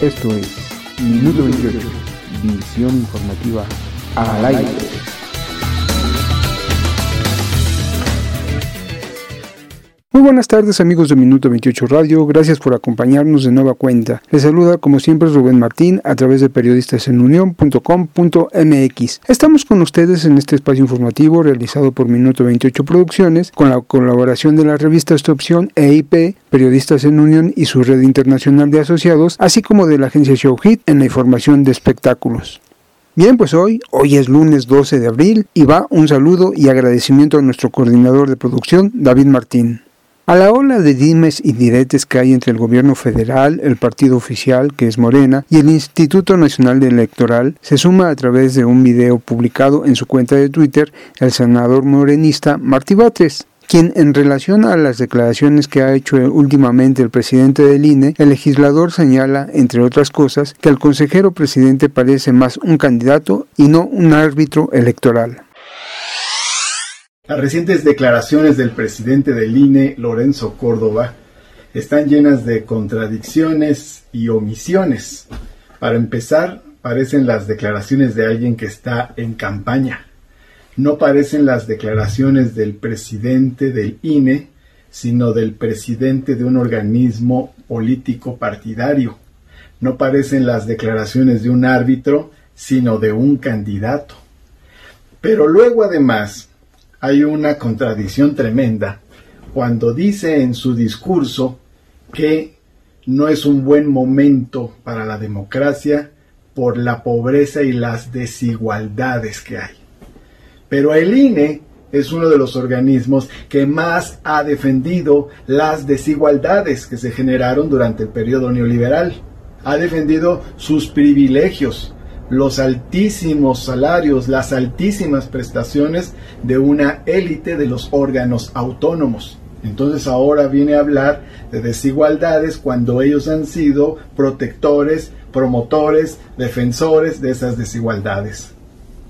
Esto es Minuto 28, visión informativa al aire. Buenas tardes amigos de Minuto 28 Radio, gracias por acompañarnos de nueva cuenta. Les saluda como siempre Rubén Martín a través de periodistasenunión.com.mx. Estamos con ustedes en este espacio informativo realizado por Minuto 28 Producciones con la colaboración de la revista Esta Opción EIP, Periodistas en Unión y su red internacional de asociados, así como de la agencia Showhit en la información de espectáculos. Bien, pues hoy, hoy es lunes 12 de abril y va un saludo y agradecimiento a nuestro coordinador de producción, David Martín. A la ola de dimes y diretes que hay entre el gobierno federal, el partido oficial, que es Morena, y el Instituto Nacional Electoral, se suma a través de un video publicado en su cuenta de Twitter el senador morenista Martí Batres, quien en relación a las declaraciones que ha hecho últimamente el presidente del INE, el legislador señala, entre otras cosas, que el consejero presidente parece más un candidato y no un árbitro electoral. Las recientes declaraciones del presidente del INE, Lorenzo Córdoba, están llenas de contradicciones y omisiones. Para empezar, parecen las declaraciones de alguien que está en campaña. No parecen las declaraciones del presidente del INE, sino del presidente de un organismo político partidario. No parecen las declaraciones de un árbitro, sino de un candidato. Pero luego además hay una contradicción tremenda cuando dice en su discurso que no es un buen momento para la democracia por la pobreza y las desigualdades que hay. Pero el INE es uno de los organismos que más ha defendido las desigualdades que se generaron durante el periodo neoliberal. Ha defendido sus privilegios, los altísimos salarios, las altísimas prestaciones de una élite de los órganos autónomos. Entonces ahora viene a hablar de desigualdades cuando ellos han sido protectores, promotores, defensores de esas desigualdades.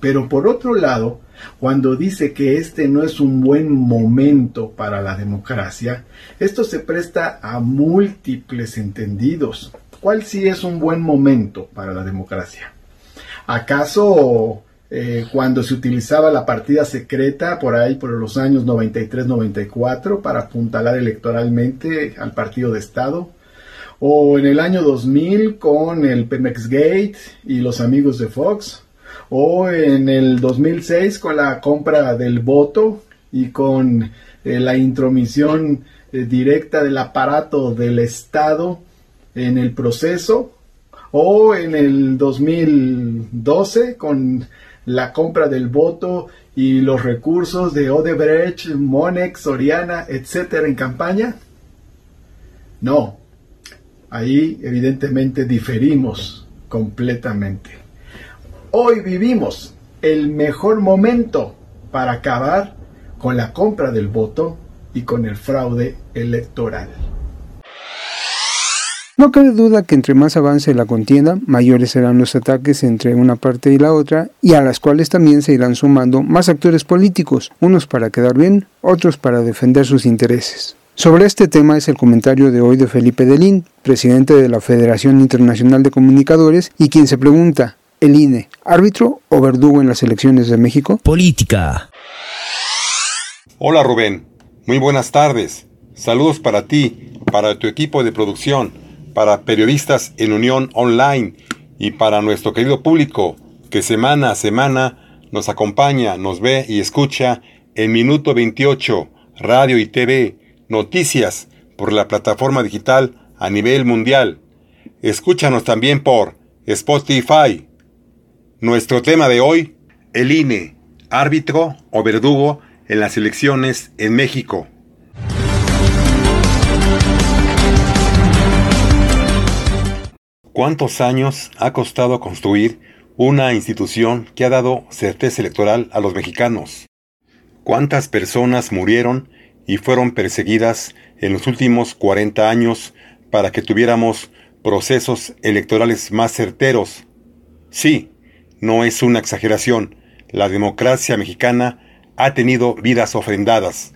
Pero por otro lado, cuando dice que este no es un buen momento para la democracia, esto se presta a múltiples entendidos. ¿Cuál sí es un buen momento para la democracia? ¿Acaso eh, cuando se utilizaba la partida secreta por ahí por los años 93-94 para apuntalar electoralmente al partido de Estado? ¿O en el año 2000 con el Pemex Gate y los amigos de Fox? ¿O en el 2006 con la compra del voto y con eh, la intromisión eh, directa del aparato del Estado en el proceso? O en el 2012 con la compra del voto y los recursos de Odebrecht, Monex, Soriana, etcétera en campaña? No, ahí evidentemente diferimos completamente. Hoy vivimos el mejor momento para acabar con la compra del voto y con el fraude electoral. No cabe duda que entre más avance la contienda, mayores serán los ataques entre una parte y la otra, y a las cuales también se irán sumando más actores políticos, unos para quedar bien, otros para defender sus intereses. Sobre este tema es el comentario de hoy de Felipe Delín, presidente de la Federación Internacional de Comunicadores, y quien se pregunta, ¿el INE, árbitro o verdugo en las elecciones de México? Política. Hola Rubén, muy buenas tardes. Saludos para ti, para tu equipo de producción para periodistas en Unión Online y para nuestro querido público que semana a semana nos acompaña, nos ve y escucha en Minuto 28, radio y TV, noticias por la plataforma digital a nivel mundial. Escúchanos también por Spotify. Nuestro tema de hoy, el INE, árbitro o verdugo en las elecciones en México. ¿Cuántos años ha costado construir una institución que ha dado certeza electoral a los mexicanos? ¿Cuántas personas murieron y fueron perseguidas en los últimos 40 años para que tuviéramos procesos electorales más certeros? Sí, no es una exageración. La democracia mexicana ha tenido vidas ofrendadas.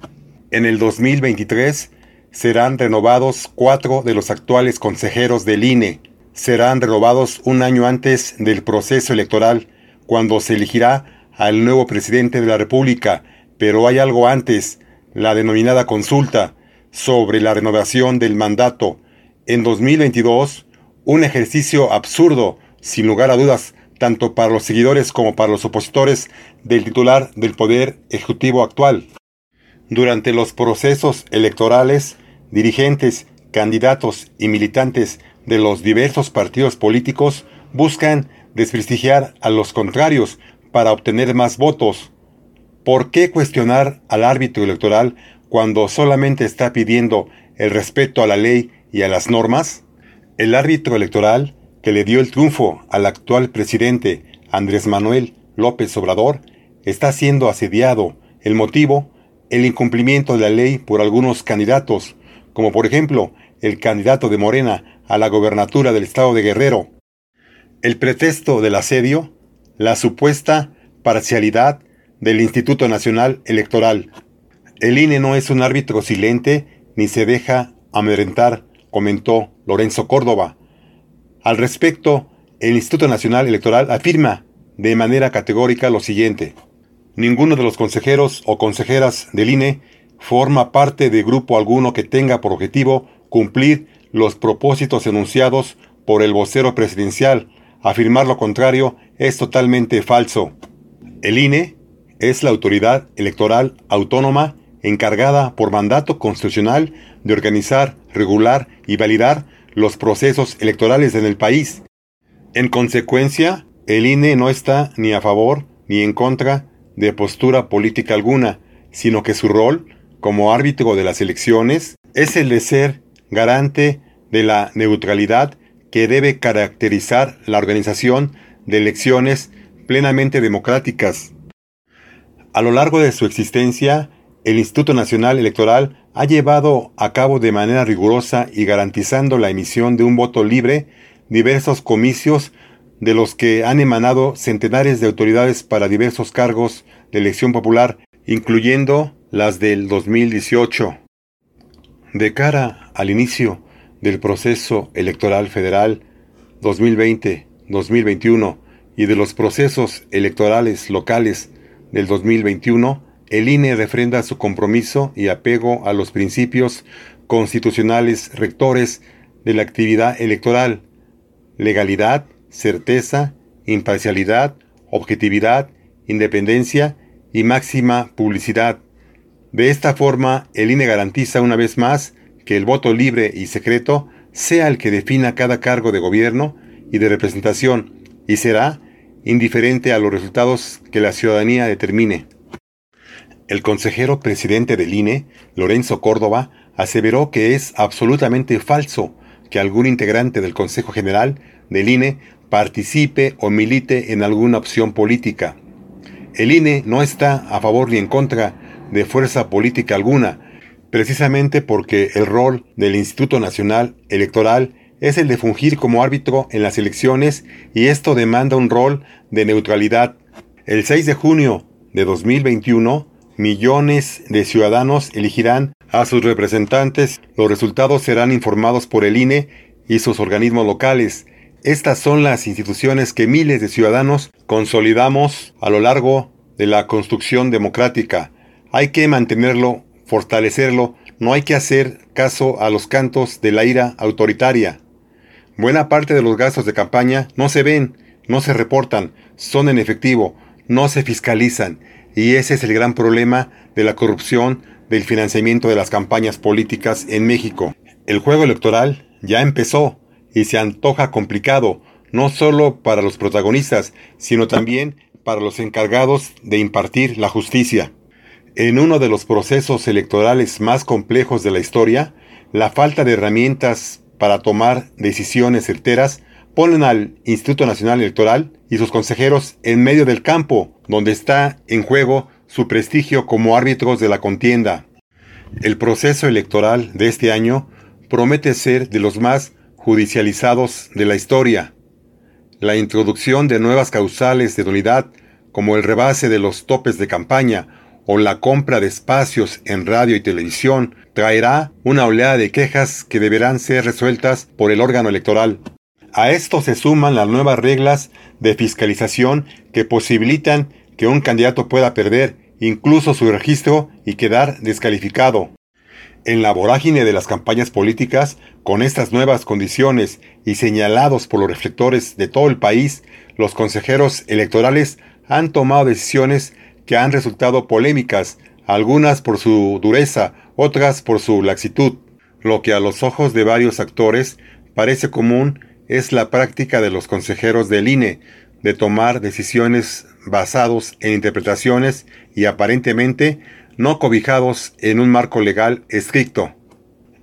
En el 2023 serán renovados cuatro de los actuales consejeros del INE, serán renovados un año antes del proceso electoral, cuando se elegirá al nuevo presidente de la República, pero hay algo antes, la denominada consulta sobre la renovación del mandato. En 2022, un ejercicio absurdo, sin lugar a dudas, tanto para los seguidores como para los opositores del titular del Poder Ejecutivo actual. Durante los procesos electorales, dirigentes, candidatos y militantes de los diversos partidos políticos buscan desprestigiar a los contrarios para obtener más votos. ¿Por qué cuestionar al árbitro electoral cuando solamente está pidiendo el respeto a la ley y a las normas? El árbitro electoral que le dio el triunfo al actual presidente Andrés Manuel López Obrador está siendo asediado. El motivo, el incumplimiento de la ley por algunos candidatos, como por ejemplo el candidato de Morena a la gobernatura del estado de Guerrero. El pretexto del asedio, la supuesta parcialidad del Instituto Nacional Electoral. El INE no es un árbitro silente ni se deja amedrentar, comentó Lorenzo Córdoba. Al respecto, el Instituto Nacional Electoral afirma de manera categórica lo siguiente. Ninguno de los consejeros o consejeras del INE forma parte de grupo alguno que tenga por objetivo cumplir los propósitos enunciados por el vocero presidencial. Afirmar lo contrario es totalmente falso. El INE es la autoridad electoral autónoma encargada por mandato constitucional de organizar, regular y validar los procesos electorales en el país. En consecuencia, el INE no está ni a favor ni en contra de postura política alguna, sino que su rol, como árbitro de las elecciones, es el de ser garante de la neutralidad que debe caracterizar la organización de elecciones plenamente democráticas. A lo largo de su existencia, el Instituto Nacional Electoral ha llevado a cabo de manera rigurosa y garantizando la emisión de un voto libre diversos comicios de los que han emanado centenares de autoridades para diversos cargos de elección popular, incluyendo las del 2018. De cara al inicio del proceso electoral federal 2020-2021 y de los procesos electorales locales del 2021, el INE refrenda su compromiso y apego a los principios constitucionales rectores de la actividad electoral, legalidad, certeza, imparcialidad, objetividad, independencia y máxima publicidad. De esta forma, el INE garantiza una vez más que el voto libre y secreto sea el que defina cada cargo de gobierno y de representación y será indiferente a los resultados que la ciudadanía determine. El consejero presidente del INE, Lorenzo Córdoba, aseveró que es absolutamente falso que algún integrante del Consejo General del INE participe o milite en alguna opción política. El INE no está a favor ni en contra de fuerza política alguna, precisamente porque el rol del Instituto Nacional Electoral es el de fungir como árbitro en las elecciones y esto demanda un rol de neutralidad. El 6 de junio de 2021, millones de ciudadanos elegirán a sus representantes. Los resultados serán informados por el INE y sus organismos locales. Estas son las instituciones que miles de ciudadanos consolidamos a lo largo de la construcción democrática. Hay que mantenerlo, fortalecerlo, no hay que hacer caso a los cantos de la ira autoritaria. Buena parte de los gastos de campaña no se ven, no se reportan, son en efectivo, no se fiscalizan y ese es el gran problema de la corrupción del financiamiento de las campañas políticas en México. El juego electoral ya empezó y se antoja complicado, no solo para los protagonistas, sino también para los encargados de impartir la justicia. En uno de los procesos electorales más complejos de la historia, la falta de herramientas para tomar decisiones certeras ponen al Instituto Nacional Electoral y sus consejeros en medio del campo, donde está en juego su prestigio como árbitros de la contienda. El proceso electoral de este año promete ser de los más judicializados de la historia. La introducción de nuevas causales de nulidad, como el rebase de los topes de campaña o la compra de espacios en radio y televisión, traerá una oleada de quejas que deberán ser resueltas por el órgano electoral. A esto se suman las nuevas reglas de fiscalización que posibilitan que un candidato pueda perder incluso su registro y quedar descalificado. En la vorágine de las campañas políticas, con estas nuevas condiciones y señalados por los reflectores de todo el país, los consejeros electorales han tomado decisiones que han resultado polémicas, algunas por su dureza, otras por su laxitud. Lo que a los ojos de varios actores parece común es la práctica de los consejeros del INE de tomar decisiones basados en interpretaciones y aparentemente no cobijados en un marco legal estricto.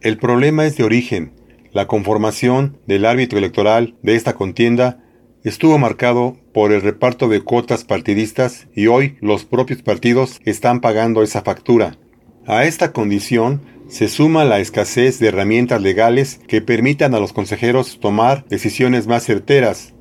El problema es de origen. La conformación del árbitro electoral de esta contienda estuvo marcado por el reparto de cuotas partidistas y hoy los propios partidos están pagando esa factura. A esta condición se suma la escasez de herramientas legales que permitan a los consejeros tomar decisiones más certeras.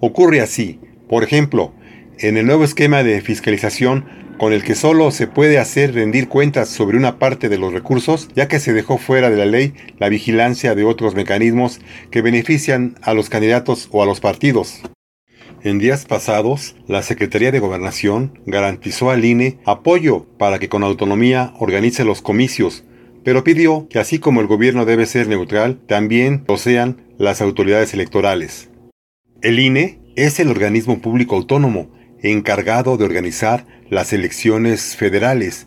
Ocurre así, por ejemplo, en el nuevo esquema de fiscalización con el que solo se puede hacer rendir cuentas sobre una parte de los recursos, ya que se dejó fuera de la ley la vigilancia de otros mecanismos que benefician a los candidatos o a los partidos. En días pasados, la Secretaría de Gobernación garantizó al INE apoyo para que con autonomía organice los comicios, pero pidió que así como el gobierno debe ser neutral, también lo sean las autoridades electorales. El INE es el organismo público autónomo encargado de organizar las elecciones federales,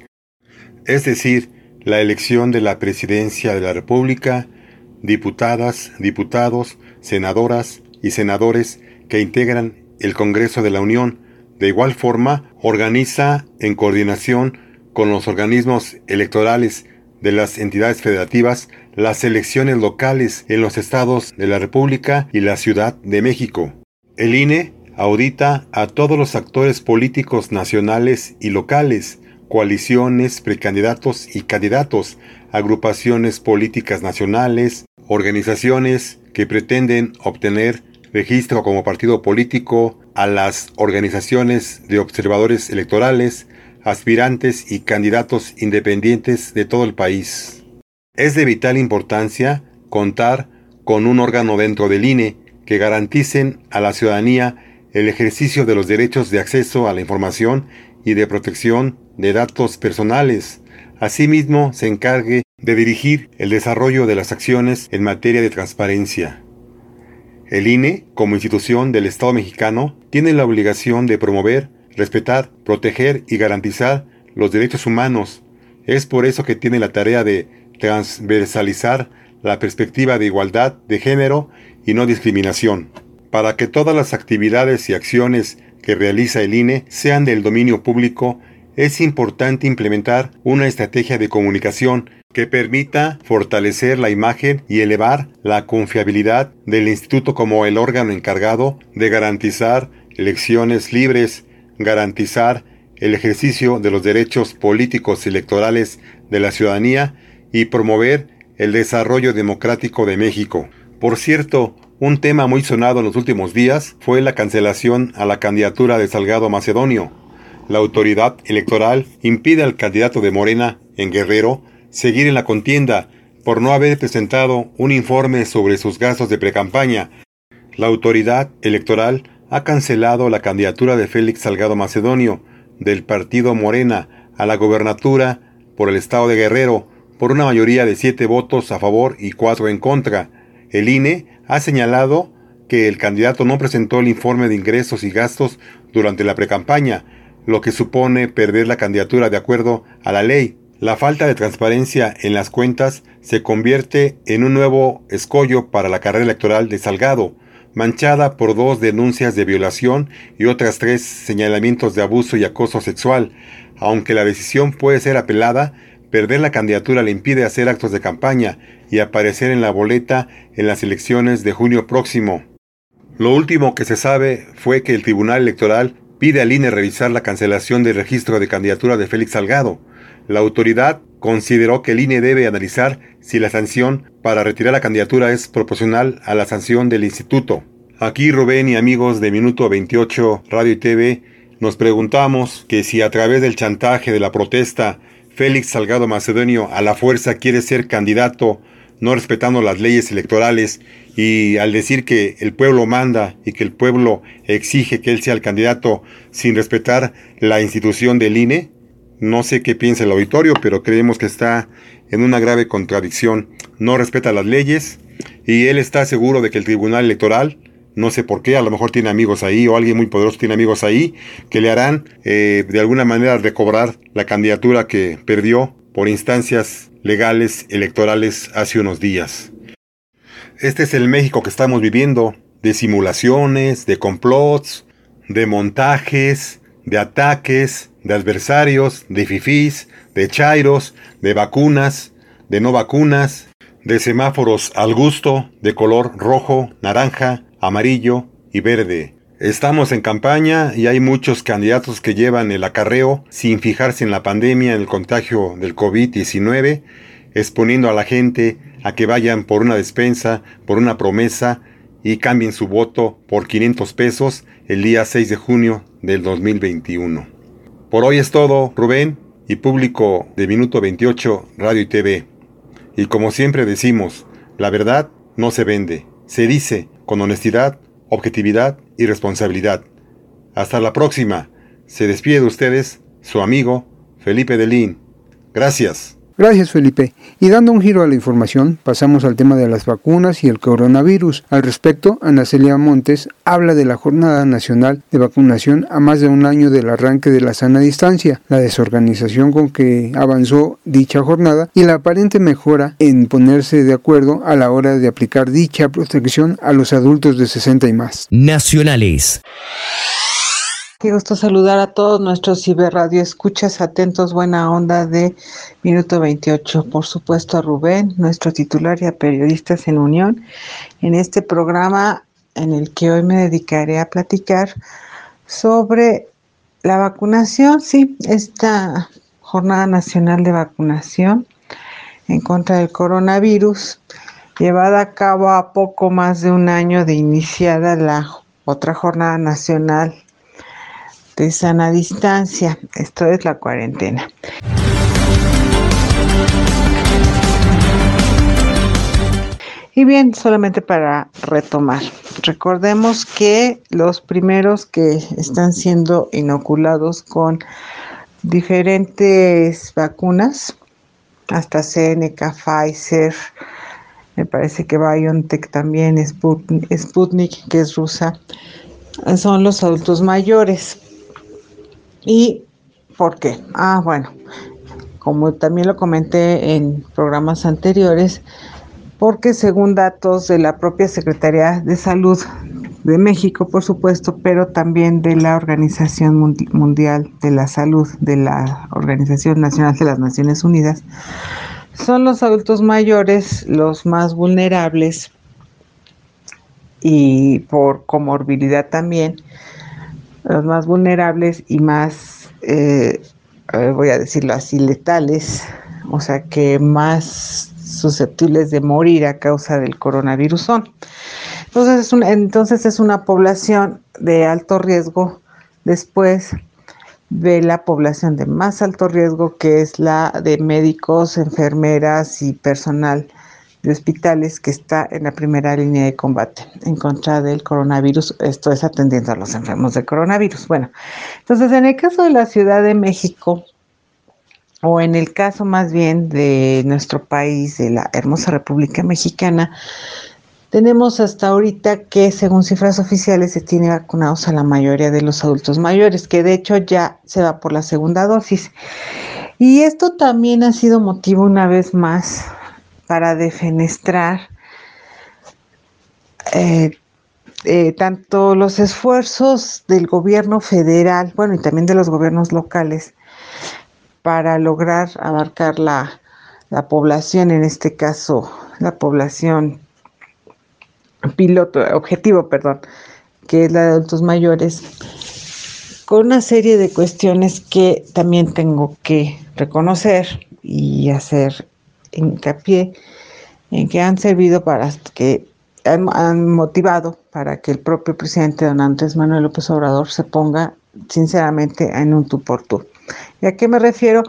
es decir, la elección de la presidencia de la República, diputadas, diputados, senadoras y senadores que integran el Congreso de la Unión. De igual forma, organiza en coordinación con los organismos electorales de las entidades federativas las elecciones locales en los estados de la República y la Ciudad de México. El INE audita a todos los actores políticos nacionales y locales, coaliciones, precandidatos y candidatos, agrupaciones políticas nacionales, organizaciones que pretenden obtener registro como partido político, a las organizaciones de observadores electorales, aspirantes y candidatos independientes de todo el país. Es de vital importancia contar con un órgano dentro del INE que garanticen a la ciudadanía el ejercicio de los derechos de acceso a la información y de protección de datos personales. Asimismo, se encargue de dirigir el desarrollo de las acciones en materia de transparencia. El INE, como institución del Estado mexicano, tiene la obligación de promover, respetar, proteger y garantizar los derechos humanos. Es por eso que tiene la tarea de transversalizar la perspectiva de igualdad de género y no discriminación. Para que todas las actividades y acciones que realiza el INE sean del dominio público, es importante implementar una estrategia de comunicación que permita fortalecer la imagen y elevar la confiabilidad del instituto como el órgano encargado de garantizar elecciones libres, garantizar el ejercicio de los derechos políticos y electorales de la ciudadanía y promover el desarrollo democrático de México. Por cierto, un tema muy sonado en los últimos días fue la cancelación a la candidatura de Salgado Macedonio. La autoridad electoral impide al candidato de Morena, en Guerrero, seguir en la contienda por no haber presentado un informe sobre sus gastos de precampaña. La autoridad electoral ha cancelado la candidatura de Félix Salgado Macedonio, del partido Morena, a la gobernatura por el estado de Guerrero, por una mayoría de siete votos a favor y cuatro en contra. El INE ha señalado que el candidato no presentó el informe de ingresos y gastos durante la precampaña, lo que supone perder la candidatura de acuerdo a la ley. La falta de transparencia en las cuentas se convierte en un nuevo escollo para la carrera electoral de Salgado, manchada por dos denuncias de violación y otras tres señalamientos de abuso y acoso sexual. Aunque la decisión puede ser apelada, Perder la candidatura le impide hacer actos de campaña y aparecer en la boleta en las elecciones de junio próximo. Lo último que se sabe fue que el Tribunal Electoral pide al INE revisar la cancelación del registro de candidatura de Félix Salgado. La autoridad consideró que el INE debe analizar si la sanción para retirar la candidatura es proporcional a la sanción del instituto. Aquí Rubén y amigos de Minuto 28 Radio y TV nos preguntamos que si a través del chantaje de la protesta Félix Salgado Macedonio a la fuerza quiere ser candidato no respetando las leyes electorales y al decir que el pueblo manda y que el pueblo exige que él sea el candidato sin respetar la institución del INE, no sé qué piensa el auditorio, pero creemos que está en una grave contradicción. No respeta las leyes y él está seguro de que el Tribunal Electoral, no sé por qué, a lo mejor tiene amigos ahí o alguien muy poderoso tiene amigos ahí, que le harán eh, de alguna manera recobrar la candidatura que perdió por instancias legales electorales hace unos días. Este es el México que estamos viviendo, de simulaciones, de complots, de montajes, de ataques, de adversarios, de fifís, de chairos, de vacunas, de no vacunas, de semáforos al gusto, de color rojo, naranja, amarillo y verde. Estamos en campaña y hay muchos candidatos que llevan el acarreo sin fijarse en la pandemia, en el contagio del COVID-19, exponiendo a la gente a que vayan por una despensa, por una promesa y cambien su voto por 500 pesos el día 6 de junio del 2021. Por hoy es todo, Rubén y público de Minuto 28 Radio y TV. Y como siempre decimos, la verdad no se vende, se dice con honestidad, objetividad y responsabilidad. Hasta la próxima. Se despide de ustedes su amigo Felipe Delín. Gracias. Gracias Felipe. Y dando un giro a la información, pasamos al tema de las vacunas y el coronavirus. Al respecto, Ana Celia Montes habla de la Jornada Nacional de Vacunación a más de un año del arranque de la sana distancia, la desorganización con que avanzó dicha jornada y la aparente mejora en ponerse de acuerdo a la hora de aplicar dicha protección a los adultos de 60 y más. Nacionales. Qué gusto saludar a todos nuestros ciberradio escuchas atentos, buena onda de minuto 28. Por supuesto a Rubén, nuestro titular y a periodistas en unión, en este programa en el que hoy me dedicaré a platicar sobre la vacunación, sí, esta jornada nacional de vacunación en contra del coronavirus, llevada a cabo a poco más de un año de iniciada la otra jornada nacional de sana distancia. Esto es la cuarentena. Y bien, solamente para retomar, recordemos que los primeros que están siendo inoculados con diferentes vacunas, hasta Seneca, Pfizer, me parece que BioNTech también, Sputnik, que es rusa, son los adultos mayores. ¿Y por qué? Ah, bueno, como también lo comenté en programas anteriores, porque según datos de la propia Secretaría de Salud de México, por supuesto, pero también de la Organización Mundial de la Salud, de la Organización Nacional de las Naciones Unidas, son los adultos mayores los más vulnerables y por comorbilidad también los más vulnerables y más, eh, voy a decirlo así, letales, o sea que más susceptibles de morir a causa del coronavirus son. Entonces es, entonces es una población de alto riesgo después de la población de más alto riesgo que es la de médicos, enfermeras y personal de hospitales que está en la primera línea de combate en contra del coronavirus. Esto es atendiendo a los enfermos de coronavirus. Bueno, entonces en el caso de la Ciudad de México, o en el caso más bien de nuestro país, de la hermosa República Mexicana, tenemos hasta ahorita que, según cifras oficiales, se tiene vacunados a la mayoría de los adultos mayores, que de hecho ya se va por la segunda dosis. Y esto también ha sido motivo una vez más para defenestrar eh, eh, tanto los esfuerzos del gobierno federal, bueno, y también de los gobiernos locales, para lograr abarcar la, la población, en este caso, la población piloto, objetivo, perdón, que es la de adultos mayores, con una serie de cuestiones que también tengo que reconocer y hacer hincapié en que han servido para que han, motivado para que el propio presidente don Andrés Manuel López Obrador se ponga sinceramente en un tú por tú. ¿Y a qué me refiero?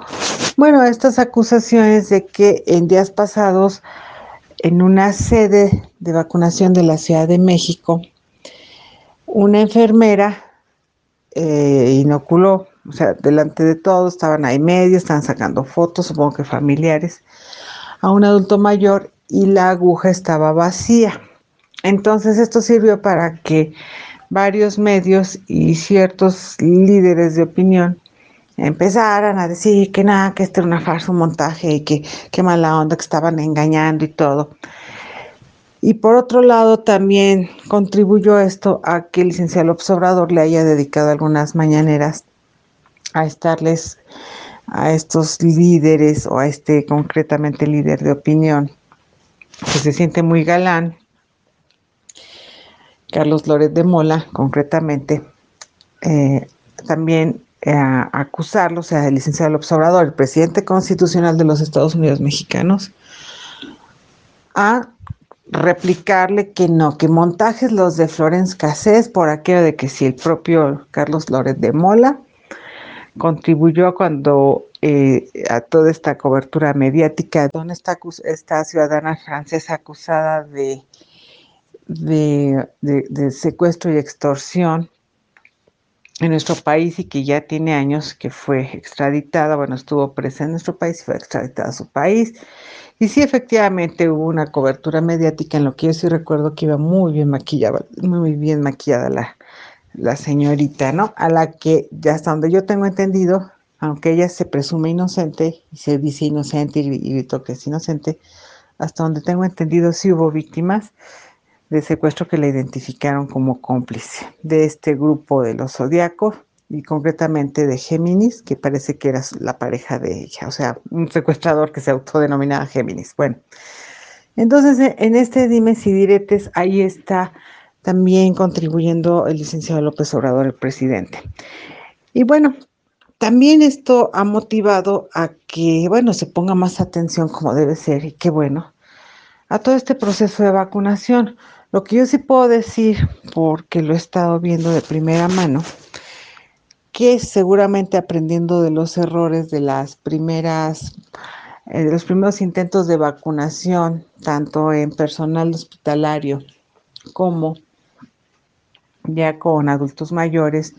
Bueno, a estas acusaciones de que en días pasados en una sede de vacunación de la Ciudad de México, una enfermera eh, inoculó, o sea, delante de todos, estaban ahí medio, estaban sacando fotos, supongo que familiares, a un adulto mayor y la aguja estaba vacía. Entonces esto sirvió para que varios medios y ciertos líderes de opinión empezaran a decir que nada, que esto era una farsa, montaje y que qué mala onda, que estaban engañando y todo. Y por otro lado, también contribuyó esto a que el licenciado López Obrador le haya dedicado algunas mañaneras a estarles a estos líderes o a este concretamente líder de opinión que se siente muy galán, Carlos Loret de Mola, concretamente, eh, también eh, acusarlo, o sea, el licenciado López Obrador, el presidente constitucional de los Estados Unidos mexicanos, a replicarle que no, que montajes los de Florence Cassés por aquello de que si el propio Carlos Loret de Mola contribuyó cuando eh, a toda esta cobertura mediática, donde está esta ciudadana francesa acusada de, de, de, secuestro y extorsión en nuestro país y que ya tiene años que fue extraditada, bueno, estuvo presa en nuestro país y fue extraditada a su país. Y sí, efectivamente hubo una cobertura mediática en lo que yo sí recuerdo que iba muy bien maquillada, muy bien maquillada la, la señorita, ¿no? A la que, hasta donde yo tengo entendido, aunque ella se presume inocente y se dice inocente y, gritó que es inocente, hasta donde tengo entendido sí hubo víctimas de secuestro que la identificaron como cómplice de este grupo de los zodiacos y concretamente de Géminis, que parece que era la pareja de ella, o sea, un secuestrador que se autodenominaba Géminis. Bueno, entonces en este dimes y diretes ahí está también contribuyendo el licenciado López Obrador, el presidente. Y bueno, también esto ha motivado a que, bueno, se ponga más atención como debe ser y qué bueno, a todo este proceso de vacunación. Lo que yo sí puedo decir, porque lo he estado viendo de primera mano, que seguramente aprendiendo de los errores de las primeras, eh, de los primeros intentos de vacunación, tanto en personal hospitalario como ya con adultos mayores,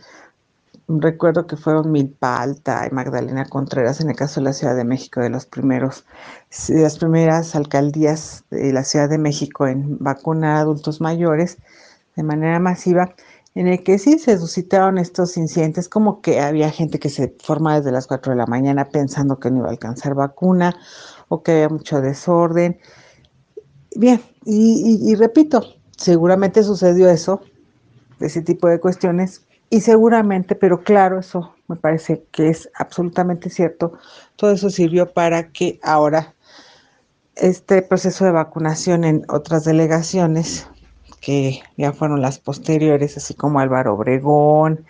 recuerdo que fueron Milpa Alta y Magdalena Contreras en el caso de la Ciudad de México, de los primeros, las primeras alcaldías de la Ciudad de México en vacunar a adultos mayores de manera masiva, en el que sí se suscitaron estos incidentes, como que había gente que se formaba desde las 4 de la mañana pensando que no iba a alcanzar vacuna o que había mucho desorden. Bien, y repito, seguramente sucedió eso de ese tipo de cuestiones. Y seguramente, pero claro, eso me parece que es absolutamente cierto, todo eso sirvió para que ahora este proceso de vacunación en otras delegaciones, que ya fueron las posteriores, así como Álvaro Obregón,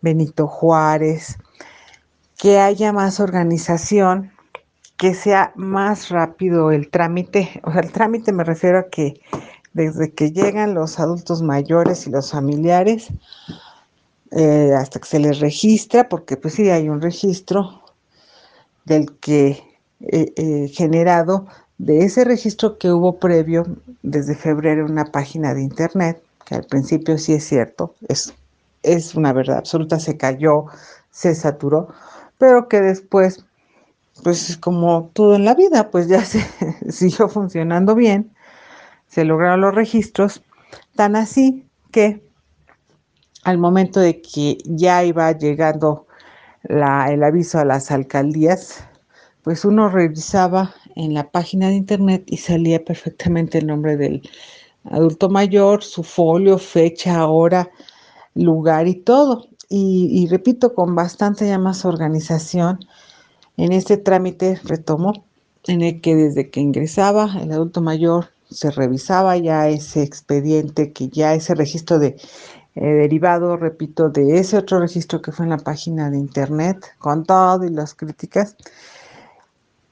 Benito Juárez, que haya más organización, que sea más rápido el trámite, o sea, el trámite me refiero a que desde que llegan los adultos mayores y los familiares eh, hasta que se les registra, porque pues sí hay un registro del que eh, eh, generado de ese registro que hubo previo desde febrero en una página de internet, que al principio sí es cierto, es, es una verdad absoluta, se cayó, se saturó, pero que después, pues como todo en la vida, pues ya se siguió funcionando bien se lograron los registros, tan así que al momento de que ya iba llegando el aviso a las alcaldías, pues uno revisaba en la página de internet y salía perfectamente el nombre del adulto mayor, su folio, fecha, hora, lugar y todo. Y, y repito, con bastante ya más organización, en este trámite retomo, en el que desde que ingresaba el adulto mayor se revisaba ya ese expediente, que ya ese registro de eh, derivado, repito, de ese otro registro que fue en la página de internet, con todo y las críticas,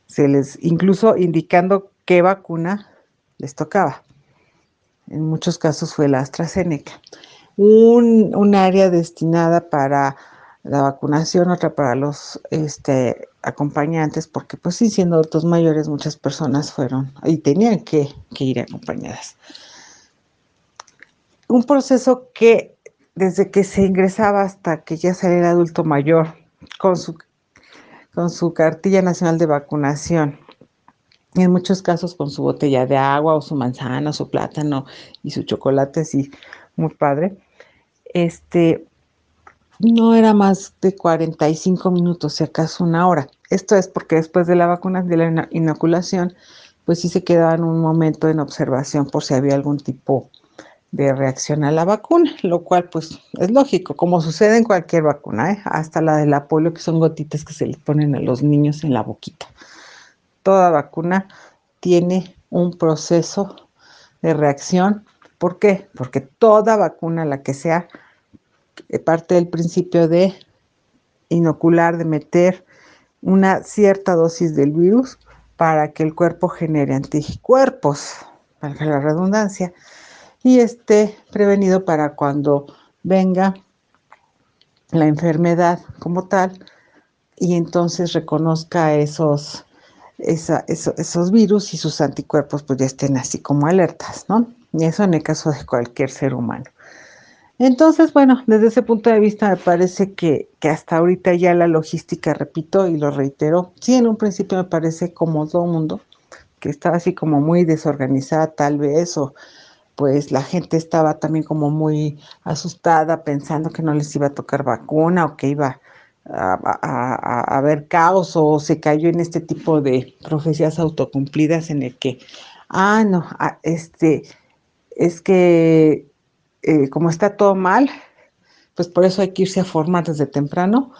se les incluso indicando qué vacuna les tocaba. En muchos casos fue la AstraZeneca. Un, un área destinada para la vacunación, otra para los este, acompañantes, porque pues sí, siendo adultos mayores, muchas personas fueron y tenían que, que ir acompañadas. Un proceso que desde que se ingresaba hasta que ya saliera el adulto mayor con su, con su cartilla nacional de vacunación, en muchos casos con su botella de agua o su manzana, su plátano y su chocolate, así, muy padre. Este, no era más de 45 minutos, si acaso una hora. Esto es porque después de la vacuna, de la inoculación, pues sí se quedaban un momento en observación por si había algún tipo de reacción a la vacuna, lo cual pues es lógico, como sucede en cualquier vacuna, ¿eh? hasta la de la polio, que son gotitas que se les ponen a los niños en la boquita. Toda vacuna tiene un proceso de reacción. ¿Por qué? Porque toda vacuna, la que sea, parte del principio de inocular, de meter una cierta dosis del virus para que el cuerpo genere anticuerpos, para la redundancia, y esté prevenido para cuando venga la enfermedad como tal y entonces reconozca esos, esos virus y sus anticuerpos pues ya estén así como alertas, ¿no? Y eso en el caso de cualquier ser humano. Entonces, bueno, desde ese punto de vista me parece que, que, hasta ahorita ya la logística, repito y lo reitero, sí en un principio me parece como todo mundo, que estaba así como muy desorganizada tal vez, o pues la gente estaba también como muy asustada pensando que no les iba a tocar vacuna o que iba a, haber caos o se cayó en este tipo de profecías autocumplidas en el que, ah, no, ah, este, es que eh, como está todo mal, pues por eso hay que irse a formar desde temprano.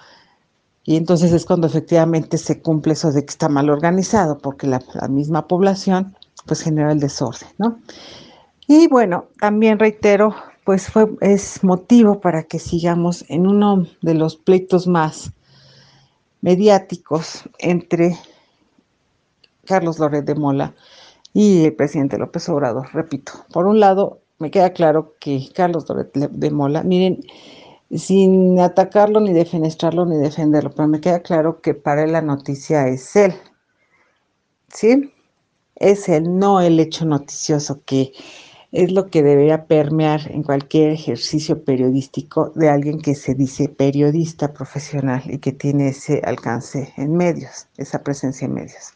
Y entonces es cuando efectivamente se cumple eso de que está mal organizado, porque la, la misma población pues genera el desorden, ¿no? Y bueno, también reitero, pues fue, es motivo para que sigamos en uno de los pleitos más mediáticos entre Carlos Loret de Mola y el presidente López Obrador. Repito, por un lado, me queda claro que Carlos de Mola, miren, sin atacarlo, ni defenestrarlo, ni defenderlo, pero me queda claro que para él la noticia es él. ¿Sí? Es él, no el hecho noticioso que es lo que debería permear en cualquier ejercicio periodístico de alguien que se dice periodista profesional y que tiene ese alcance en medios, esa presencia en medios.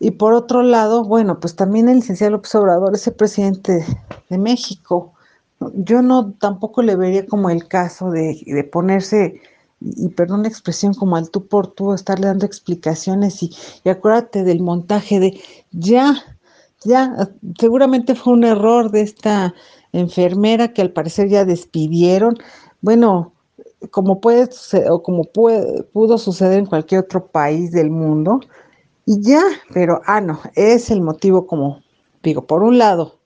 Y por otro lado, bueno, pues también el licenciado López Obrador es el presidente de México. Yo no tampoco le vería como el caso de, de ponerse, y perdón la expresión, como al tú por tú, estarle dando explicaciones y, y acuérdate del montaje de ya, ya, seguramente fue un error de esta enfermera que al parecer ya despidieron. Bueno, como puede o como puede, pudo suceder en cualquier otro país del mundo. Y ya, pero, ah, no, es el motivo como, digo, por un lado,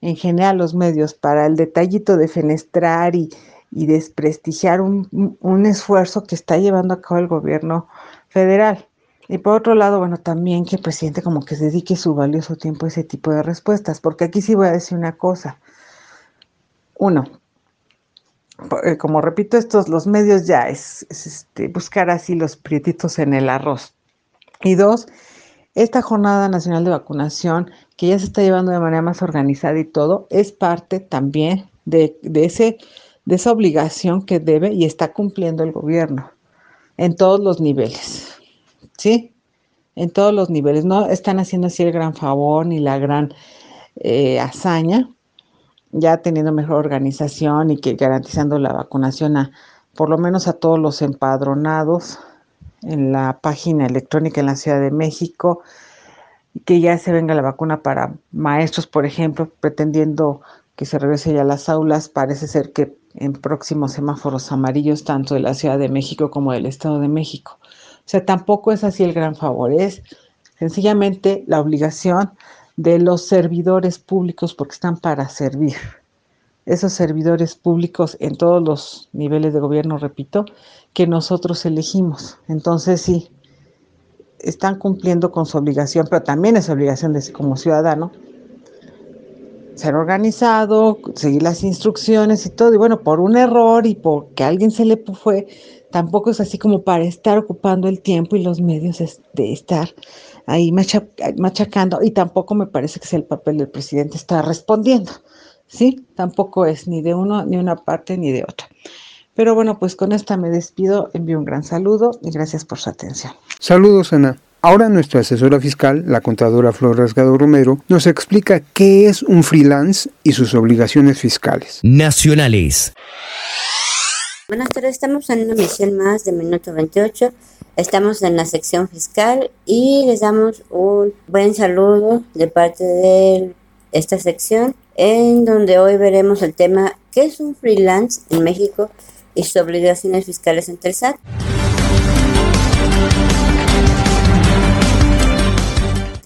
en general los medios para el detallito de fenestrar y, y desprestigiar un, un esfuerzo que está llevando a cabo el gobierno federal. Y por otro lado, bueno, también que el presidente como que se dedique su valioso tiempo a ese tipo de respuestas, porque aquí sí voy a decir una cosa. Uno, eh, como repito, estos, los medios ya es, este, buscar así los prietitos en el arroz. Y dos, esta jornada nacional de vacunación, que ya se está llevando de manera más organizada y todo, es parte también de, de, ese, de esa obligación que debe y está cumpliendo el gobierno en todos los niveles. ¿sí? En todos los niveles. No están haciendo así el gran favor ni la gran eh, hazaña, ya teniendo mejor organización y que garantizando la vacunación a por lo menos a todos los empadronados en la página electrónica en la Ciudad de México, que ya se venga la vacuna para maestros, por ejemplo, pretendiendo que se regrese ya a las aulas, parece ser que en próximos semáforos amarillos, tanto de la Ciudad de México como del Estado de México. O sea, tampoco es así el gran favor, es sencillamente la obligación de los servidores públicos porque están para servir. Esos servidores públicos en todos los niveles de gobierno, repito, que nosotros elegimos. Entonces sí, están cumpliendo con su obligación, pero también es obligación de como ciudadano ser organizado, seguir las instrucciones y todo. Y bueno, por un error y porque alguien se le fue, tampoco es así como para estar ocupando el tiempo y los medios de estar ahí machacando. Y tampoco me parece que sea el papel del presidente estar respondiendo. ¿Sí? Tampoco es ni de uno, ni una parte, ni de otra. Pero bueno, pues con esta me despido, envío un gran saludo y gracias por su atención. Saludos, Ana. Ahora nuestra asesora fiscal, la contadora Flor Rasgado Romero, nos explica qué es un freelance y sus obligaciones fiscales. Nacionales. Buenas tardes, estamos en una emisión más de Minuto 28. Estamos en la sección fiscal y les damos un buen saludo de parte de esta sección en donde hoy veremos el tema ¿qué es un freelance en México y sus obligaciones fiscales entre el SAT?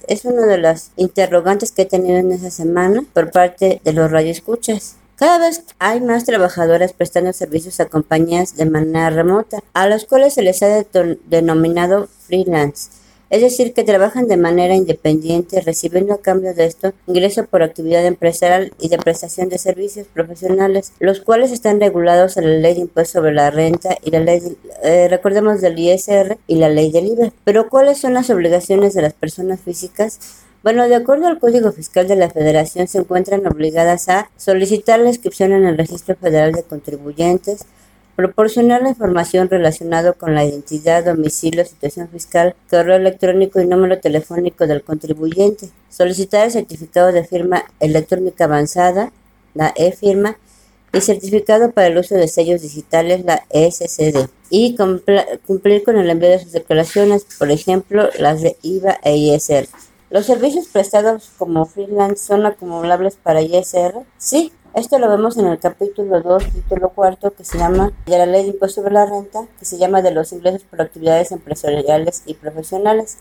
es una de las interrogantes que he tenido en esa semana por parte de los radioescuchas. Cada vez hay más trabajadoras prestando servicios a compañías de manera remota, a las cuales se les ha denominado freelance es decir, que trabajan de manera independiente, recibiendo a cambio de esto ingreso por actividad empresarial y de prestación de servicios profesionales, los cuales están regulados en la ley de impuesto sobre la renta y la ley, eh, recordemos, del ISR y la ley del IVA. Pero, ¿cuáles son las obligaciones de las personas físicas? Bueno, de acuerdo al Código Fiscal de la Federación, se encuentran obligadas a solicitar la inscripción en el Registro Federal de Contribuyentes, Proporcionar la información relacionada con la identidad, domicilio, situación fiscal, correo electrónico y número telefónico del contribuyente. Solicitar el certificado de firma electrónica avanzada, la e-firma, y certificado para el uso de sellos digitales, la ESCD. Y cumplir con el envío de sus declaraciones, por ejemplo, las de IVA e ISR. ¿Los servicios prestados como freelance son acumulables para ISR? Sí, esto lo vemos en el capítulo 2, título 4, que se llama de la ley de impuesto sobre la renta, que se llama de los ingresos por actividades empresariales y profesionales.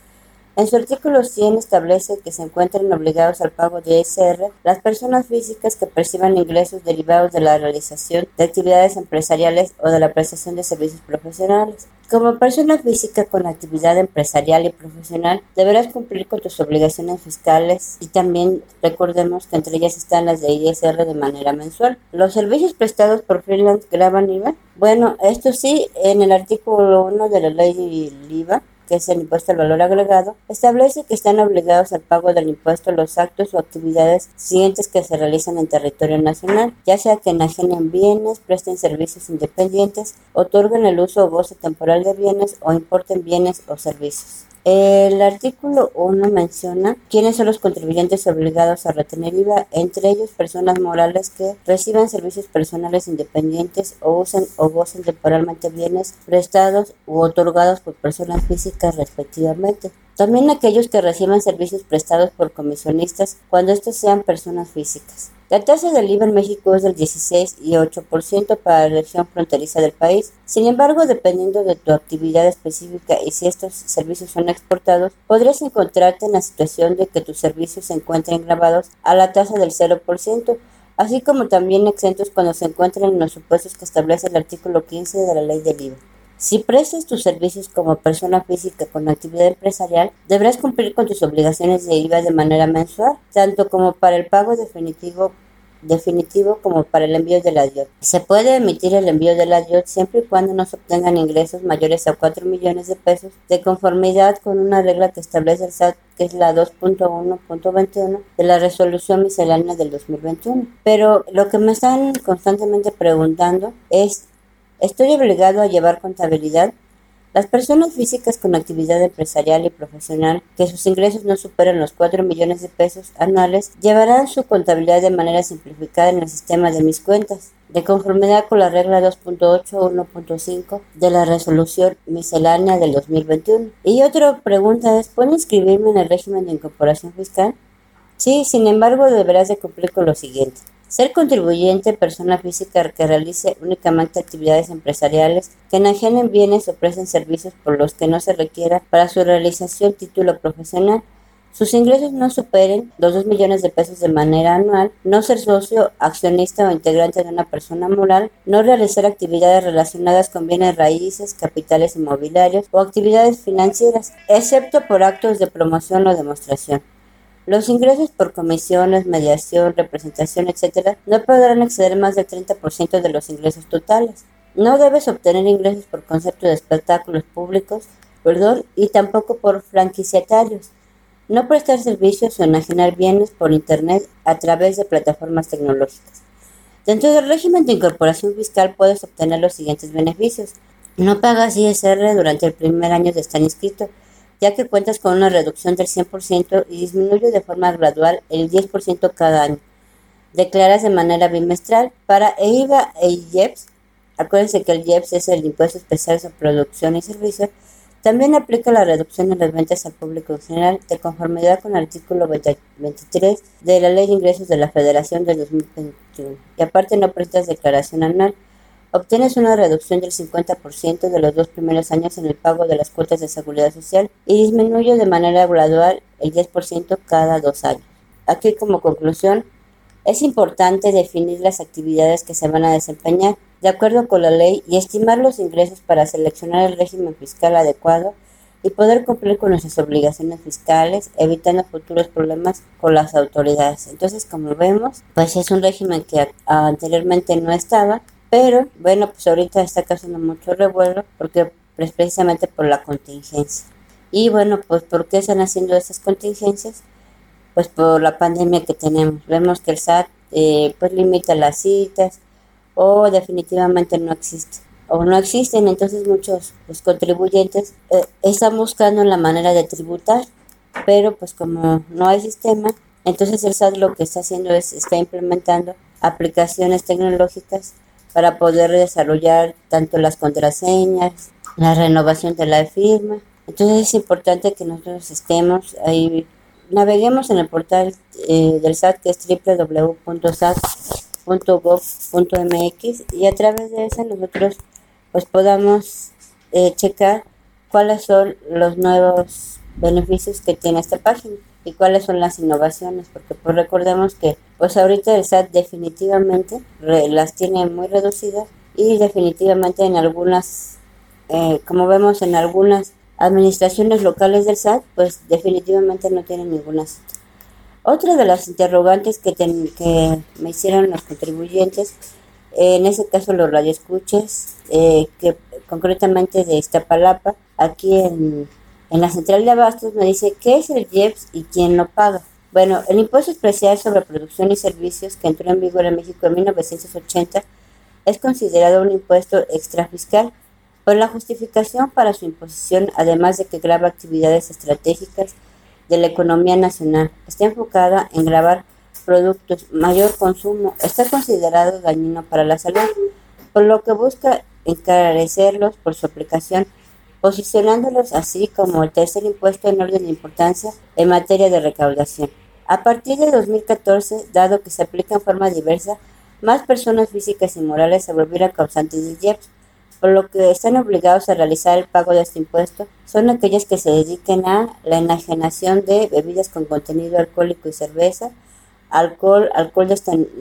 En su artículo 100 establece que se encuentran obligados al pago de ISR las personas físicas que perciban ingresos derivados de la realización de actividades empresariales o de la prestación de servicios profesionales. Como persona física con actividad empresarial y profesional, deberás cumplir con tus obligaciones fiscales y también recordemos que entre ellas están las de ISR de manera mensual. Los servicios prestados por freelance graban IVA. Bueno, esto sí, en el artículo 1 de la ley de IVA que es el impuesto al valor agregado, establece que están obligados al pago del impuesto los actos o actividades siguientes que se realizan en territorio nacional, ya sea que enajenen bienes, presten servicios independientes, otorguen el uso o goce temporal de bienes o importen bienes o servicios. El artículo 1 menciona quiénes son los contribuyentes obligados a retener IVA, entre ellos personas morales que reciban servicios personales independientes o usen o gocen temporalmente bienes prestados u otorgados por personas físicas respectivamente. También aquellos que reciban servicios prestados por comisionistas cuando estos sean personas físicas. La tasa del IVA en México es del 16 y 8% para la región fronteriza del país. Sin embargo, dependiendo de tu actividad específica y si estos servicios son exportados, podrías encontrarte en la situación de que tus servicios se encuentren grabados a la tasa del 0%, así como también exentos cuando se encuentran en los supuestos que establece el artículo 15 de la ley del IVA. Si prestas tus servicios como persona física con actividad empresarial, deberás cumplir con tus obligaciones de IVA de manera mensual, tanto como para el pago definitivo definitivo como para el envío de la DIOT. Se puede emitir el envío de la DIOT siempre y cuando no se obtengan ingresos mayores a 4 millones de pesos de conformidad con una regla que establece el SAT que es la 2.1.21 de la resolución miscelánea del 2021. Pero lo que me están constantemente preguntando es, ¿estoy obligado a llevar contabilidad? Las personas físicas con actividad empresarial y profesional que sus ingresos no superan los 4 millones de pesos anuales llevarán su contabilidad de manera simplificada en el sistema de mis cuentas, de conformidad con la regla 2.8.1.5 de la resolución miscelánea del 2021. Y otra pregunta es, ¿puedo inscribirme en el régimen de incorporación fiscal? Sí, sin embargo, deberás de cumplir con lo siguiente. Ser contribuyente, persona física que realice únicamente actividades empresariales, que enajenen bienes o presten servicios por los que no se requiera para su realización título profesional, sus ingresos no superen los 2 millones de pesos de manera anual, no ser socio, accionista o integrante de una persona moral, no realizar actividades relacionadas con bienes raíces, capitales inmobiliarios o actividades financieras, excepto por actos de promoción o demostración. Los ingresos por comisiones, mediación, representación, etc. no podrán exceder más del 30% de los ingresos totales. No debes obtener ingresos por concepto de espectáculos públicos, perdón, y tampoco por franquiciatarios. No prestar servicios o enajenar bienes por Internet a través de plataformas tecnológicas. Dentro del régimen de incorporación fiscal puedes obtener los siguientes beneficios. No pagas ISR durante el primer año de estar inscrito ya que cuentas con una reducción del 100% y disminuye de forma gradual el 10% cada año. Declaras de manera bimestral para EIVA e IEPS. Acuérdense que el IEPS es el impuesto especial sobre producción y servicios. También aplica la reducción de las ventas al público en general de conformidad con el artículo 23 de la Ley de Ingresos de la Federación del 2021. Y aparte no prestas declaración anual obtienes una reducción del 50% de los dos primeros años en el pago de las cuotas de seguridad social y disminuye de manera gradual el 10% cada dos años. Aquí como conclusión, es importante definir las actividades que se van a desempeñar de acuerdo con la ley y estimar los ingresos para seleccionar el régimen fiscal adecuado y poder cumplir con nuestras obligaciones fiscales, evitando futuros problemas con las autoridades. Entonces, como vemos, pues es un régimen que anteriormente no estaba pero bueno, pues ahorita está causando mucho revuelo porque pues, precisamente por la contingencia. Y bueno, pues ¿por qué están haciendo esas contingencias? Pues por la pandemia que tenemos. Vemos que el SAT eh, pues limita las citas o definitivamente no existe. O no existen, entonces muchos pues, contribuyentes eh, están buscando la manera de tributar, pero pues como no hay sistema, entonces el SAT lo que está haciendo es, está implementando aplicaciones tecnológicas para poder desarrollar tanto las contraseñas, la renovación de la firma. Entonces es importante que nosotros estemos ahí, naveguemos en el portal eh, del SAT que es www.sat.gov.mx y a través de eso nosotros pues podamos eh, checar cuáles son los nuevos beneficios que tiene esta página y cuáles son las innovaciones, porque pues recordemos que pues ahorita el SAT definitivamente las tiene muy reducidas y definitivamente en algunas, eh, como vemos en algunas administraciones locales del SAT, pues definitivamente no tienen ninguna cita. Otra de las interrogantes que, que me hicieron los contribuyentes, en ese caso los radioescuches, eh, que concretamente de Iztapalapa, aquí en en la central de abastos me dice qué es el IEPS y quién lo paga. Bueno, el impuesto especial sobre producción y servicios que entró en vigor en México en 1980 es considerado un impuesto extrafiscal por la justificación para su imposición, además de que graba actividades estratégicas de la economía nacional. Está enfocada en grabar productos mayor consumo. Está considerado dañino para la salud, por lo que busca encarecerlos por su aplicación posicionándolos así como el tercer impuesto en orden de importancia en materia de recaudación. A partir de 2014, dado que se aplica en forma diversa, más personas físicas y morales se volvieron causantes del IEPS, por lo que están obligados a realizar el pago de este impuesto son aquellas que se dediquen a la enajenación de bebidas con contenido alcohólico y cerveza, alcohol, alcohol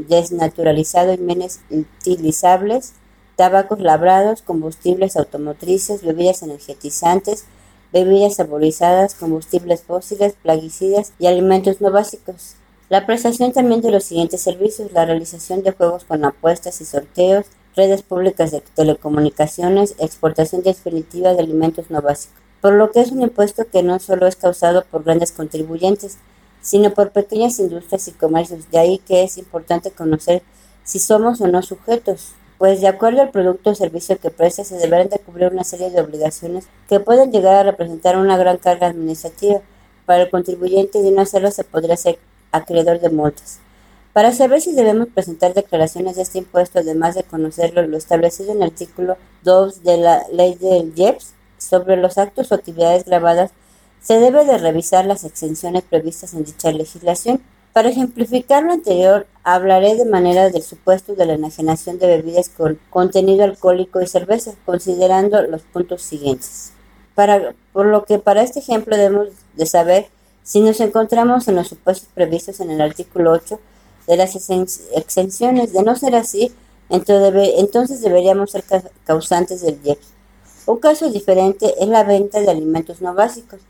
desnaturalizado y menos utilizables, tabacos labrados, combustibles automotrices, bebidas energetizantes, bebidas saborizadas, combustibles fósiles, plaguicidas y alimentos no básicos. La prestación también de los siguientes servicios, la realización de juegos con apuestas y sorteos, redes públicas de telecomunicaciones, exportación definitiva de alimentos no básicos. Por lo que es un impuesto que no solo es causado por grandes contribuyentes, sino por pequeñas industrias y comercios. De ahí que es importante conocer si somos o no sujetos pues de acuerdo al producto o servicio que presta se deberán de cubrir una serie de obligaciones que pueden llegar a representar una gran carga administrativa. Para el contribuyente y de no hacerlo se podría ser acreedor de multas. Para saber si debemos presentar declaraciones de este impuesto, además de conocerlo, lo establecido en el artículo 2 de la ley del IEPS sobre los actos o actividades grabadas, se debe de revisar las exenciones previstas en dicha legislación para ejemplificar lo anterior, hablaré de manera del supuesto de la enajenación de bebidas con contenido alcohólico y cerveza, considerando los puntos siguientes. Para, por lo que para este ejemplo debemos de saber si nos encontramos en los supuestos previstos en el artículo 8 de las exenciones. De no ser así, entonces deberíamos ser causantes del IEPS. Un caso diferente es la venta de alimentos no básicos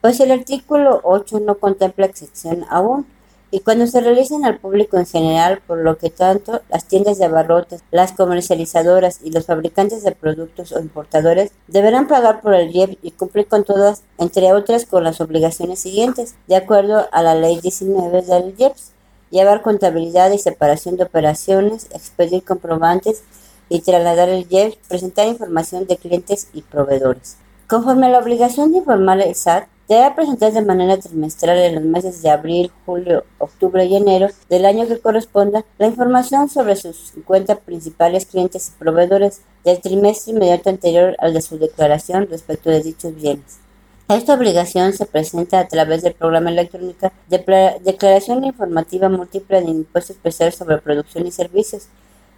pues el artículo 8 no contempla excepción aún y cuando se realicen al público en general, por lo que tanto las tiendas de abarrotes, las comercializadoras y los fabricantes de productos o importadores deberán pagar por el IEP y cumplir con todas, entre otras con las obligaciones siguientes, de acuerdo a la ley 19 del IEPS, llevar contabilidad y separación de operaciones, expedir comprobantes y trasladar el IEPS, presentar información de clientes y proveedores. Conforme a la obligación de informar el SAT, Debe presentar de manera trimestral en los meses de abril, julio, octubre y enero del año que corresponda la información sobre sus 50 principales clientes y proveedores del trimestre inmediato anterior al de su declaración respecto de dichos bienes. Esta obligación se presenta a través del programa electrónico de Declaración Informativa Múltiple de Impuesto Especial sobre Producción y Servicios,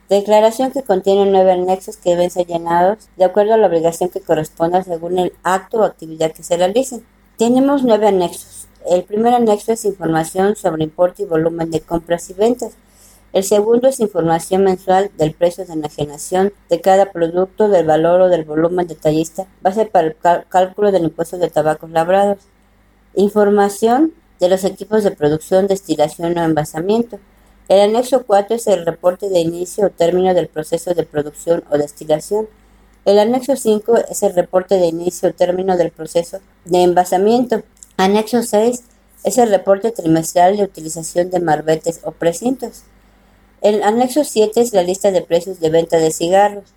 declaración que contiene nueve anexos que deben ser llenados de acuerdo a la obligación que corresponda según el acto o actividad que se realicen. Tenemos nueve anexos. El primer anexo es información sobre importe y volumen de compras y ventas. El segundo es información mensual del precio de enajenación de cada producto, del valor o del volumen detallista, base para el cálculo del impuesto de tabacos labrados. Información de los equipos de producción, destilación o envasamiento. El anexo 4 es el reporte de inicio o término del proceso de producción o destilación. El anexo 5 es el reporte de inicio o término del proceso de envasamiento. Anexo 6 es el reporte trimestral de utilización de marbetes o precintos. El anexo 7 es la lista de precios de venta de cigarros.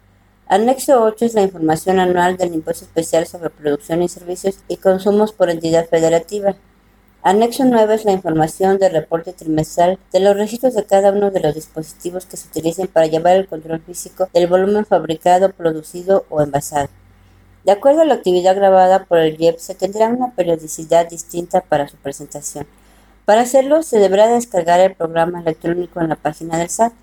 Anexo 8 es la información anual del impuesto especial sobre producción y servicios y consumos por entidad federativa. Anexo 9 es la información del reporte trimestral de los registros de cada uno de los dispositivos que se utilicen para llevar el control físico del volumen fabricado, producido o envasado. De acuerdo a la actividad grabada por el IEP, se tendrá una periodicidad distinta para su presentación. Para hacerlo, se deberá descargar el programa electrónico en la página del SAT.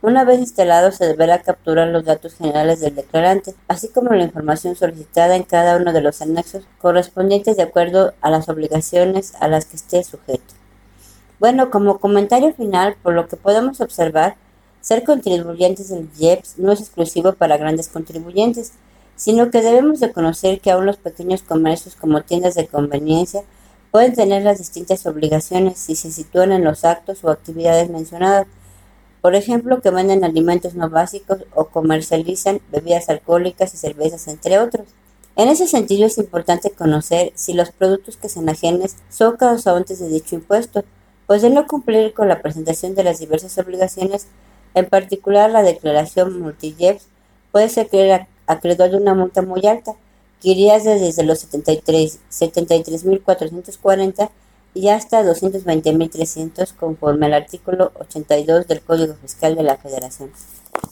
Una vez instalado se deberá capturar los datos generales del declarante, así como la información solicitada en cada uno de los anexos correspondientes de acuerdo a las obligaciones a las que esté sujeto. Bueno, como comentario final, por lo que podemos observar, ser contribuyentes del IEPS no es exclusivo para grandes contribuyentes, sino que debemos de conocer que aún los pequeños comercios como tiendas de conveniencia pueden tener las distintas obligaciones si se sitúan en los actos o actividades mencionadas por ejemplo, que venden alimentos no básicos o comercializan bebidas alcohólicas y cervezas, entre otros. En ese sentido es importante conocer si los productos que se enajenes son causantes de dicho impuesto, pues de no cumplir con la presentación de las diversas obligaciones, en particular la declaración multijeps, puede ser acreedor de una multa muy alta, que iría desde los 73 73.440 y hasta 220.300 conforme al artículo 82 del Código Fiscal de la Federación.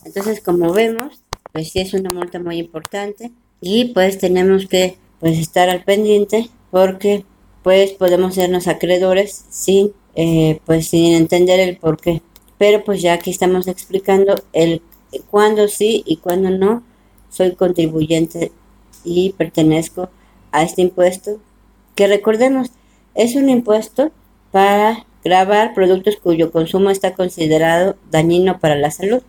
Entonces, como vemos, pues sí es una multa muy importante y pues tenemos que pues estar al pendiente porque pues podemos sernos acreedores sin eh, pues sin entender el por qué. Pero pues ya aquí estamos explicando el cuándo sí y cuándo no soy contribuyente y pertenezco a este impuesto que recordemos es un impuesto para grabar productos cuyo consumo está considerado dañino para la salud.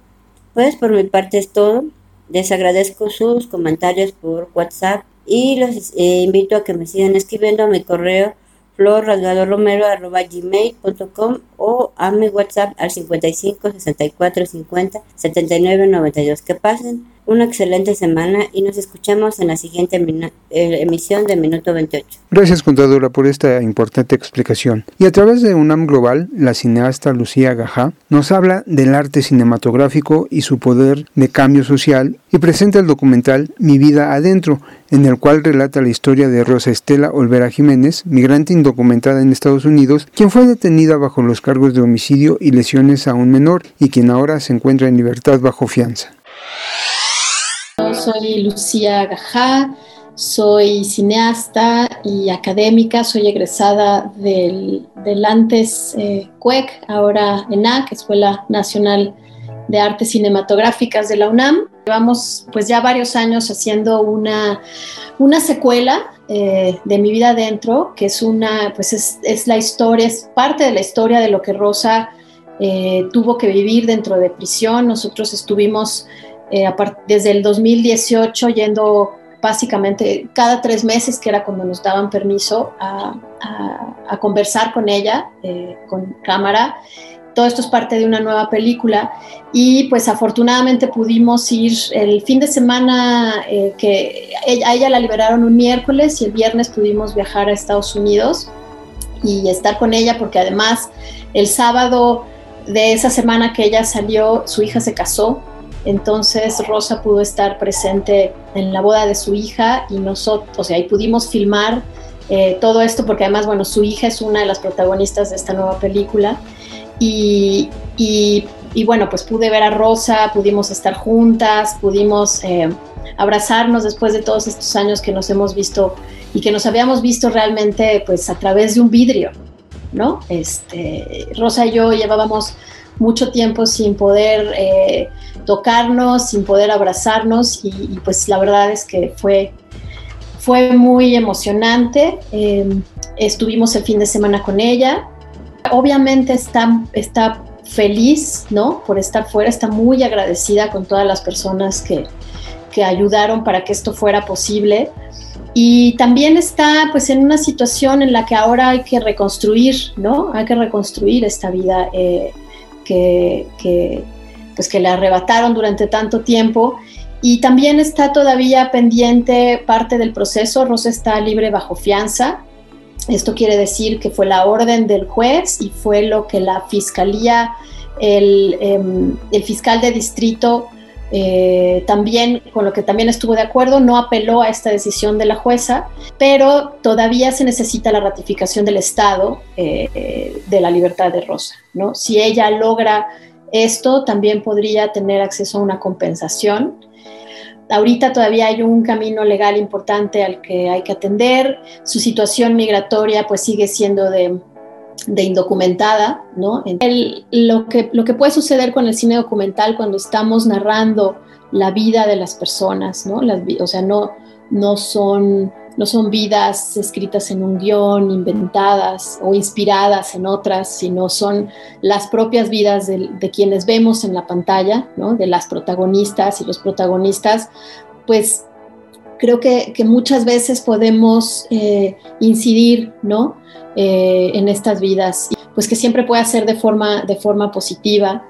Pues por mi parte es todo. Les agradezco sus comentarios por WhatsApp y los eh, invito a que me sigan escribiendo a mi correo florrasgadoromero.gmail.com o a mi WhatsApp al 55 64 50 79 92. Que pasen una excelente semana y nos escuchamos en la siguiente eh, emisión de Minuto 28. Gracias, contadora, por esta importante explicación. Y a través de UNAM Global, la cineasta Lucía Gajá nos habla del arte cinematográfico y su poder de cambio social y presenta el documental Mi vida adentro, en el cual relata la historia de Rosa Estela Olvera Jiménez, migrante indocumentada en Estados Unidos, quien fue detenida bajo los cargos de homicidio y lesiones a un menor y quien ahora se encuentra en libertad bajo fianza soy Lucía Gajá, soy cineasta y académica, soy egresada del, antes eh, CUEC, ahora ENAC, Escuela Nacional de Artes Cinematográficas de la UNAM. Llevamos pues ya varios años haciendo una, una secuela eh, de Mi Vida Adentro, que es una, pues es, la historia, es parte de la historia de lo que Rosa eh, tuvo que vivir dentro de prisión. Nosotros estuvimos eh, desde el 2018 yendo básicamente cada tres meses, que era cuando nos daban permiso a, conversar con ella, eh, con cámara. Todo esto es parte de una nueva película y pues afortunadamente pudimos ir el fin de semana eh, que a ella la liberaron un miércoles y el viernes pudimos viajar a Estados Unidos y estar con ella porque además el sábado de esa semana que ella salió, su hija se casó entonces Rosa pudo estar presente en la boda de su hija y nosotros, o sea, ahí pudimos filmar eh, todo esto porque además, bueno, su hija es una de las protagonistas de esta nueva película y, bueno, pues pude ver a Rosa, pudimos estar juntas, pudimos eh, abrazarnos después de todos estos años que nos hemos visto y que nos habíamos visto realmente pues a través de un vidrio, ¿no? Este, Rosa y yo llevábamos mucho tiempo sin poder eh, tocarnos, sin poder abrazarnos y, pues la verdad es que fue, fue muy emocionante. Em, estuvimos el fin de semana con ella. Obviamente está, está feliz, ¿no? Por estar fuera, está muy agradecida con todas las personas que, que ayudaron para que esto fuera posible. Y también está pues en una situación en la que ahora hay que reconstruir, ¿no? Hay que reconstruir esta vida. Eh, que, pues que le arrebataron durante tanto tiempo. Y también está todavía pendiente parte del proceso. Rosa está libre bajo fianza. Esto quiere decir que fue la orden del juez y fue lo que la fiscalía, el, em, el fiscal de distrito eh, también, con lo que también estuvo de acuerdo, no apeló a esta decisión de la jueza, pero todavía se necesita la ratificación del Estado eh, de la libertad de Rosa. ¿no? Si ella logra esto, también podría tener acceso a una compensación. Ahorita todavía hay un camino legal importante al que hay que atender. Su situación migratoria pues sigue siendo de de indocumentada, ¿no? lo, que, lo que puede suceder con el cine documental cuando estamos narrando la vida de las personas, ¿no? Las, o sea, no, no, son, no son vidas escritas en un guion, inventadas o inspiradas en otras, sino son las propias vidas de, quienes vemos en la pantalla, ¿no? De las protagonistas y los protagonistas, pues creo que, muchas veces podemos eh, incidir, ¿no? Eh, en estas vidas, pues que siempre puede ser de forma, de forma positiva.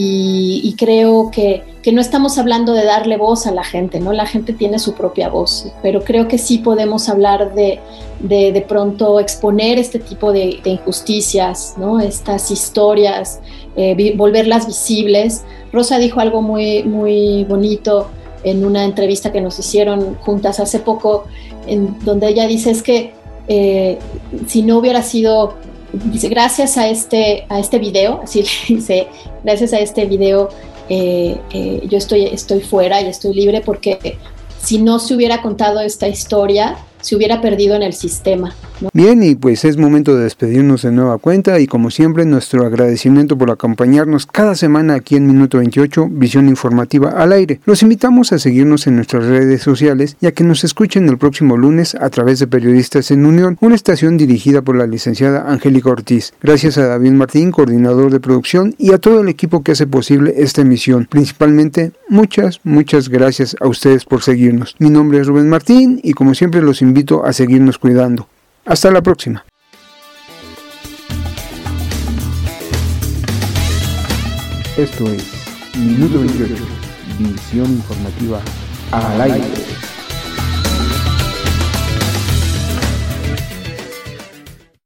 Y, creo que, que, no estamos hablando de darle voz a la gente, ¿no? La gente tiene su propia voz, pero creo que sí podemos hablar de de, de pronto exponer este tipo de, injusticias, ¿no? Estas historias, eh, volverlas visibles. Rosa dijo algo muy, muy bonito en una entrevista que nos hicieron juntas hace poco, en donde ella dice es que eh, si no hubiera sido, dice, gracias a este, a este video, así dice, gracias a este video eh, eh, yo estoy, estoy fuera y estoy libre porque si no se hubiera contado esta historia, se hubiera perdido en el sistema. Bien, y pues es momento de despedirnos de nueva cuenta y como siempre nuestro agradecimiento por acompañarnos cada semana aquí en Minuto 28, Visión Informativa al aire. Los invitamos a seguirnos en nuestras redes sociales y a que nos escuchen el próximo lunes a través de Periodistas en Unión, una estación dirigida por la licenciada Angélica Ortiz. Gracias a David Martín, coordinador de producción, y a todo el equipo que hace posible esta emisión. Principalmente, muchas, muchas gracias a ustedes por seguirnos. Mi nombre es Rubén Martín y como siempre los a seguirnos cuidando. Hasta la próxima. Esto es Minuto 28, visión informativa al aire.